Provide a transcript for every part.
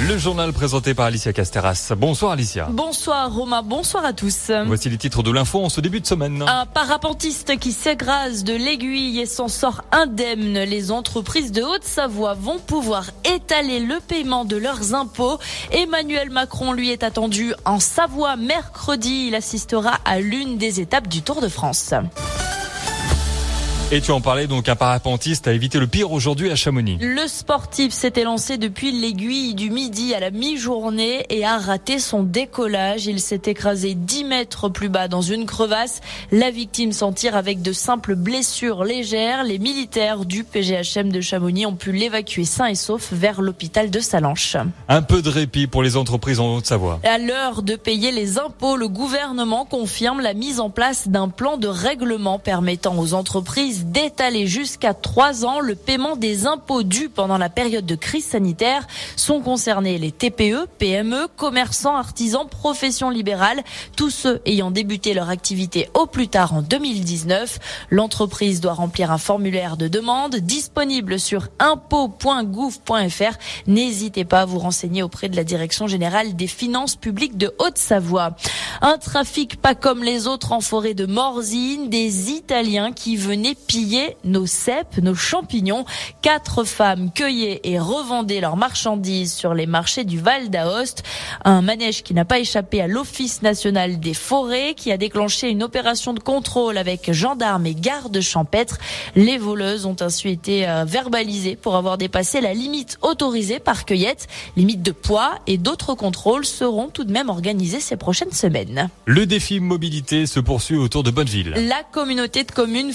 Le journal présenté par Alicia Casteras. Bonsoir Alicia. Bonsoir Romain, bonsoir à tous. Voici les titres de l'info en ce début de semaine. Un parapentiste qui s'égrase de l'aiguille et s'en sort indemne. Les entreprises de Haute-Savoie vont pouvoir étaler le paiement de leurs impôts. Emmanuel Macron lui est attendu en Savoie mercredi. Il assistera à l'une des étapes du Tour de France. Et tu en parlais donc un parapentiste a évité le pire aujourd'hui à Chamonix. Le sportif s'était lancé depuis l'aiguille du midi à la mi-journée et a raté son décollage. Il s'est écrasé 10 mètres plus bas dans une crevasse. La victime s'en tire avec de simples blessures légères. Les militaires du PGHM de Chamonix ont pu l'évacuer sain et sauf vers l'hôpital de Salanches. Un peu de répit pour les entreprises en Haute-Savoie. À l'heure de payer les impôts, le gouvernement confirme la mise en place d'un plan de règlement permettant aux entreprises d'étaler jusqu'à trois ans le paiement des impôts dus pendant la période de crise sanitaire. Sont concernés les TPE, PME, commerçants, artisans, professions libérales, tous ceux ayant débuté leur activité au plus tard en 2019. L'entreprise doit remplir un formulaire de demande disponible sur impôts.gouv.fr. N'hésitez pas à vous renseigner auprès de la Direction générale des finances publiques de Haute-Savoie. Un trafic pas comme les autres en forêt de Morzine, des Italiens qui venaient piller nos cèpes, nos champignons. Quatre femmes cueillaient et revendaient leurs marchandises sur les marchés du Val d'Aoste. Un manège qui n'a pas échappé à l'Office national des forêts qui a déclenché une opération de contrôle avec gendarmes et gardes champêtres. Les voleuses ont ainsi été euh, verbalisées pour avoir dépassé la limite autorisée par cueillette. Limite de poids et d'autres contrôles seront tout de même organisés ces prochaines semaines. Le défi mobilité se poursuit autour de Bonneville. La communauté de communes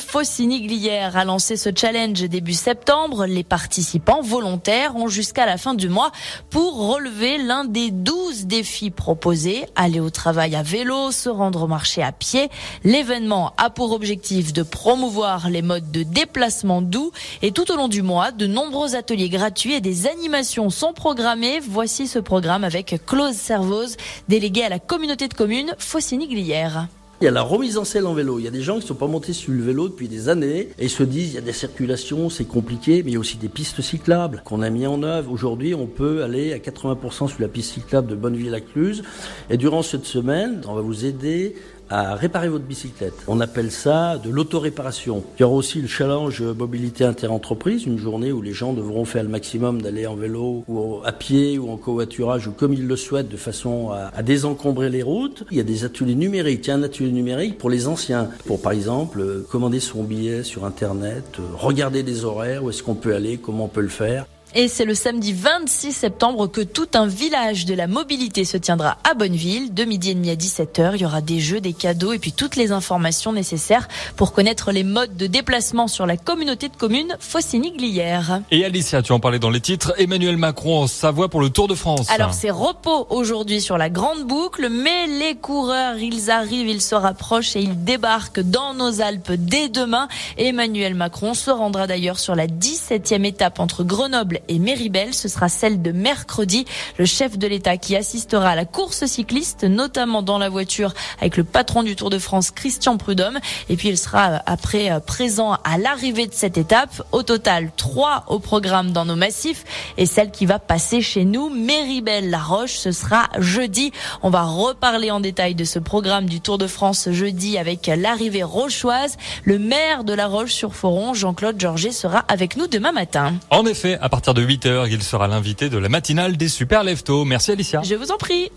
Faucigny-Glière a lancé ce challenge début septembre. Les participants volontaires ont jusqu'à la fin du mois pour relever l'un des 12 défis proposés. Aller au travail à vélo, se rendre au marché à pied. L'événement a pour objectif de promouvoir les modes de déplacement doux et tout au long du mois, de nombreux ateliers gratuits et des animations sont programmés. Voici ce programme avec Claude Servoz, délégué à la communauté de communes Faucigny-Glière. Il y a la remise en selle en vélo. Il y a des gens qui ne sont pas montés sur le vélo depuis des années et se disent il y a des circulations, c'est compliqué, mais il y a aussi des pistes cyclables qu'on a mis en œuvre. Aujourd'hui, on peut aller à 80% sur la piste cyclable de Bonneville-la-Cluse. Et durant cette semaine, on va vous aider à réparer votre bicyclette. On appelle ça de l'autoréparation. Il y aura aussi le challenge mobilité interentreprise, une journée où les gens devront faire le maximum d'aller en vélo ou à pied ou en covoiturage ou comme ils le souhaitent de façon à, à désencombrer les routes. Il y a des ateliers numériques. Il y a un atelier numérique pour les anciens, pour par exemple euh, commander son billet sur Internet, euh, regarder des horaires, où est-ce qu'on peut aller, comment on peut le faire. Et c'est le samedi 26 septembre que tout un village de la mobilité se tiendra à Bonneville. De midi et demi à 17h, il y aura des jeux, des cadeaux et puis toutes les informations nécessaires pour connaître les modes de déplacement sur la communauté de communes Faucigny-Glière. Et Alicia, tu en parlais dans les titres. Emmanuel Macron en Savoie pour le Tour de France. Alors c'est repos aujourd'hui sur la grande boucle, mais les coureurs, ils arrivent, ils se rapprochent et ils débarquent dans nos Alpes dès demain. Emmanuel Macron se rendra d'ailleurs sur la 17e étape entre Grenoble et Méribel. Ce sera celle de mercredi. Le chef de l'État qui assistera à la course cycliste, notamment dans la voiture avec le patron du Tour de France, Christian Prudhomme. Et puis il sera euh, après euh, présent à l'arrivée de cette étape. Au total, trois au programme dans nos massifs. Et celle qui va passer chez nous, Méribel-La Roche, ce sera jeudi. On va reparler en détail de ce programme du Tour de France jeudi avec l'arrivée rochoise. Le maire de La Roche-sur-Foron, Jean-Claude Georget, sera avec nous demain matin. En effet, à partir de 8h, il sera l'invité de la matinale des Super Leftos. Merci Alicia. Je vous en prie.